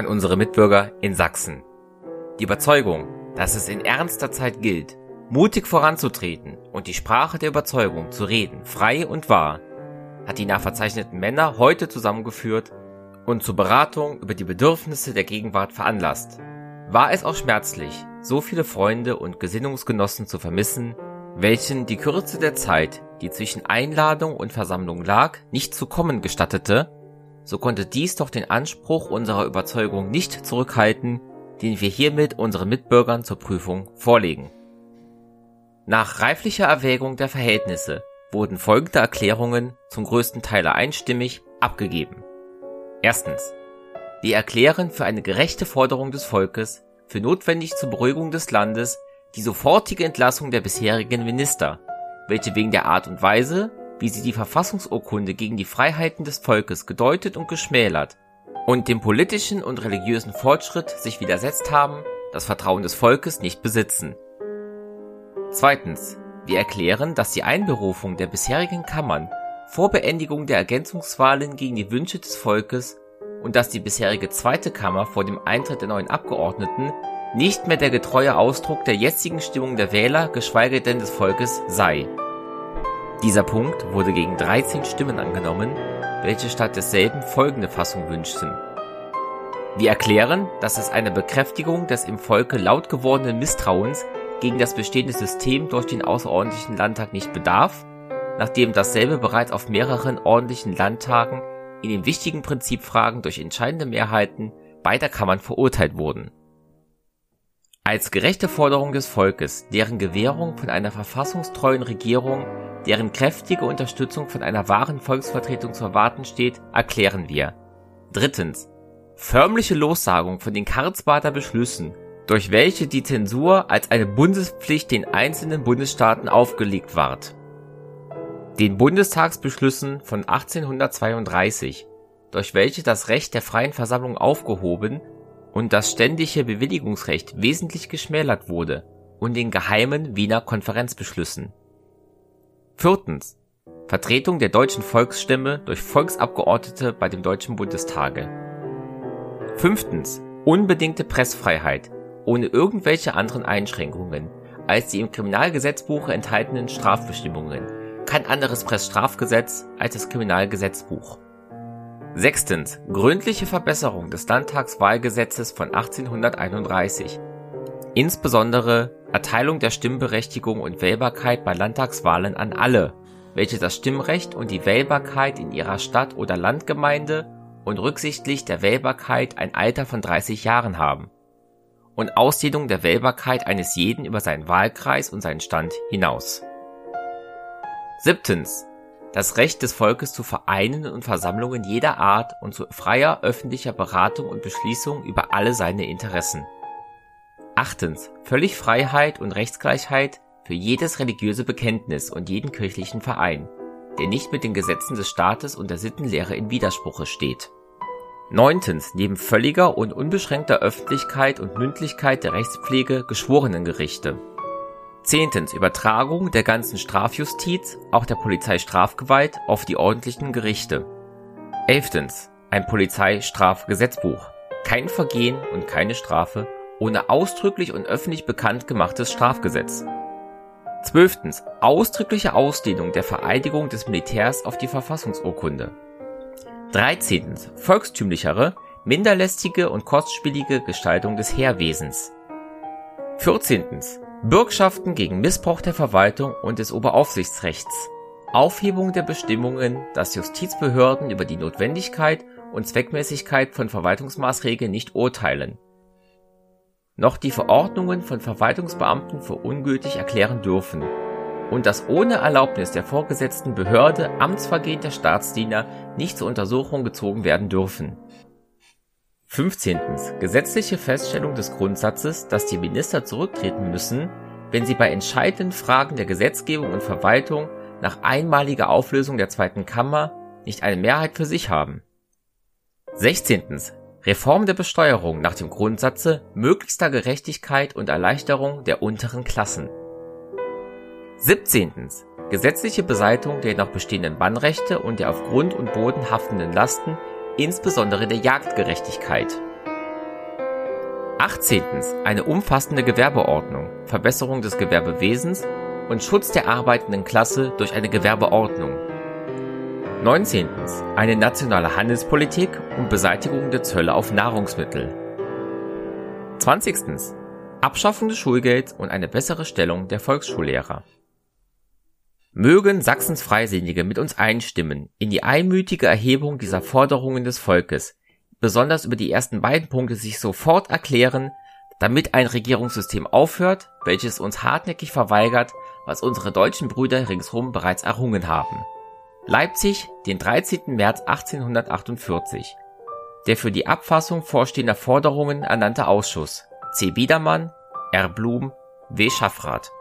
an unsere Mitbürger in Sachsen. Die Überzeugung, dass es in ernster Zeit gilt, mutig voranzutreten und die Sprache der Überzeugung zu reden, frei und wahr, hat die nachverzeichneten Männer heute zusammengeführt und zur Beratung über die Bedürfnisse der Gegenwart veranlasst. War es auch schmerzlich, so viele Freunde und Gesinnungsgenossen zu vermissen, welchen die Kürze der Zeit, die zwischen Einladung und Versammlung lag, nicht zu kommen gestattete, so konnte dies doch den Anspruch unserer Überzeugung nicht zurückhalten, den wir hiermit unseren Mitbürgern zur Prüfung vorlegen. Nach reiflicher Erwägung der Verhältnisse wurden folgende Erklärungen zum größten Teile einstimmig abgegeben. Erstens. Wir erklären für eine gerechte Forderung des Volkes, für notwendig zur Beruhigung des Landes, die sofortige Entlassung der bisherigen Minister, welche wegen der Art und Weise, wie sie die Verfassungsurkunde gegen die Freiheiten des Volkes gedeutet und geschmälert und dem politischen und religiösen Fortschritt sich widersetzt haben, das Vertrauen des Volkes nicht besitzen. Zweitens. Wir erklären, dass die Einberufung der bisherigen Kammern vor Beendigung der Ergänzungswahlen gegen die Wünsche des Volkes und dass die bisherige zweite Kammer vor dem Eintritt der neuen Abgeordneten nicht mehr der getreue Ausdruck der jetzigen Stimmung der Wähler, geschweige denn des Volkes sei. Dieser Punkt wurde gegen 13 Stimmen angenommen, welche statt desselben folgende Fassung wünschten. Wir erklären, dass es eine Bekräftigung des im Volke laut gewordenen Misstrauens gegen das bestehende System durch den außerordentlichen Landtag nicht bedarf, nachdem dasselbe bereits auf mehreren ordentlichen Landtagen in den wichtigen Prinzipfragen durch entscheidende Mehrheiten beider Kammern verurteilt wurden. Als gerechte Forderung des Volkes, deren Gewährung von einer verfassungstreuen Regierung, deren kräftige Unterstützung von einer wahren Volksvertretung zu erwarten steht, erklären wir. Drittens. Förmliche Lossagung von den Karlsbader Beschlüssen durch welche die Zensur als eine Bundespflicht den einzelnen Bundesstaaten aufgelegt ward. Den Bundestagsbeschlüssen von 1832, durch welche das Recht der freien Versammlung aufgehoben und das ständige Bewilligungsrecht wesentlich geschmälert wurde und den geheimen Wiener Konferenzbeschlüssen. Viertens. Vertretung der deutschen Volksstimme durch Volksabgeordnete bei dem Deutschen Bundestage. Fünftens. Unbedingte Pressfreiheit ohne irgendwelche anderen Einschränkungen als die im Kriminalgesetzbuch enthaltenen Strafbestimmungen. Kein anderes Pressstrafgesetz als das Kriminalgesetzbuch. Sechstens. Gründliche Verbesserung des Landtagswahlgesetzes von 1831. Insbesondere Erteilung der Stimmberechtigung und Wählbarkeit bei Landtagswahlen an alle, welche das Stimmrecht und die Wählbarkeit in ihrer Stadt oder Landgemeinde und rücksichtlich der Wählbarkeit ein Alter von 30 Jahren haben und Ausdehnung der Wählbarkeit eines jeden über seinen Wahlkreis und seinen Stand hinaus. Siebtens. Das Recht des Volkes zu Vereinen und Versammlungen jeder Art und zu freier öffentlicher Beratung und Beschließung über alle seine Interessen. Achtens. Völlig Freiheit und Rechtsgleichheit für jedes religiöse Bekenntnis und jeden kirchlichen Verein, der nicht mit den Gesetzen des Staates und der Sittenlehre in Widerspruche steht. Neuntens neben völliger und unbeschränkter Öffentlichkeit und Mündlichkeit der Rechtspflege Geschworenengerichte. Zehntens Übertragung der ganzen Strafjustiz, auch der Polizeistrafgewalt, auf die ordentlichen Gerichte. Elftens ein Polizeistrafgesetzbuch. Kein Vergehen und keine Strafe ohne ausdrücklich und öffentlich bekannt gemachtes Strafgesetz. Zwölftens ausdrückliche Ausdehnung der Vereidigung des Militärs auf die Verfassungsurkunde. 13. Volkstümlichere, minderlästige und kostspielige Gestaltung des Heerwesens. 14. Bürgschaften gegen Missbrauch der Verwaltung und des Oberaufsichtsrechts. Aufhebung der Bestimmungen, dass Justizbehörden über die Notwendigkeit und Zweckmäßigkeit von Verwaltungsmaßregeln nicht urteilen, noch die Verordnungen von Verwaltungsbeamten für ungültig erklären dürfen und dass ohne Erlaubnis der vorgesetzten Behörde Amtsvergehen der Staatsdiener nicht zur Untersuchung gezogen werden dürfen. 15. Gesetzliche Feststellung des Grundsatzes, dass die Minister zurücktreten müssen, wenn sie bei entscheidenden Fragen der Gesetzgebung und Verwaltung nach einmaliger Auflösung der zweiten Kammer nicht eine Mehrheit für sich haben. 16. Reform der Besteuerung nach dem Grundsatze möglichster Gerechtigkeit und Erleichterung der unteren Klassen. 17. Gesetzliche Beseitigung der noch bestehenden Bannrechte und der auf Grund und Boden haftenden Lasten, insbesondere der Jagdgerechtigkeit. 18. Eine umfassende Gewerbeordnung, Verbesserung des Gewerbewesens und Schutz der arbeitenden Klasse durch eine Gewerbeordnung. 19. Eine nationale Handelspolitik und Beseitigung der Zölle auf Nahrungsmittel. 20. Abschaffung des Schulgelds und eine bessere Stellung der Volksschullehrer. Mögen Sachsens Freisinnige mit uns einstimmen in die einmütige Erhebung dieser Forderungen des Volkes, besonders über die ersten beiden Punkte sich sofort erklären, damit ein Regierungssystem aufhört, welches uns hartnäckig verweigert, was unsere deutschen Brüder ringsherum bereits errungen haben. Leipzig, den 13. März 1848. Der für die Abfassung vorstehender Forderungen ernannte Ausschuss C. Biedermann, R. Blum, W. Schaffrath